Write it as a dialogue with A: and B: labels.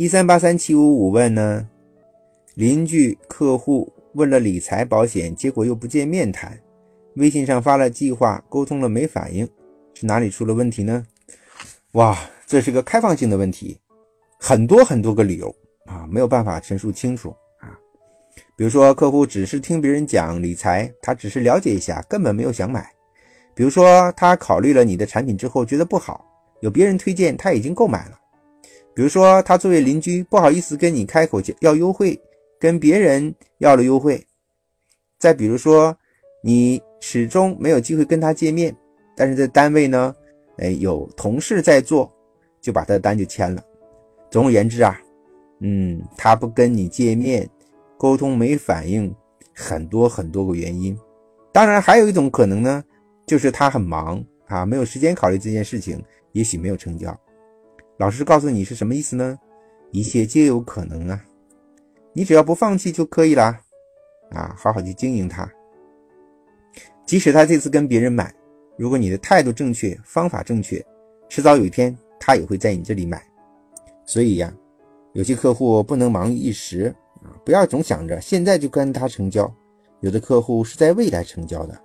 A: 一三八三七五五问呢，邻居客户问了理财保险，结果又不见面谈，微信上发了计划，沟通了没反应，是哪里出了问题呢？哇，这是个开放性的问题，很多很多个理由啊，没有办法陈述清楚啊。比如说，客户只是听别人讲理财，他只是了解一下，根本没有想买。比如说，他考虑了你的产品之后觉得不好，有别人推荐，他已经购买了。比如说，他作为邻居不好意思跟你开口要优惠，跟别人要了优惠。再比如说，你始终没有机会跟他见面，但是在单位呢，哎，有同事在做，就把他的单就签了。总而言之啊，嗯，他不跟你见面，沟通没反应，很多很多个原因。当然，还有一种可能呢。就是他很忙啊，没有时间考虑这件事情，也许没有成交。老师告诉你是什么意思呢？一切皆有可能啊，你只要不放弃就可以啦，啊，好好去经营它。即使他这次跟别人买，如果你的态度正确，方法正确，迟早有一天他也会在你这里买。所以呀，有些客户不能忙于一时啊，不要总想着现在就跟他成交，有的客户是在未来成交的。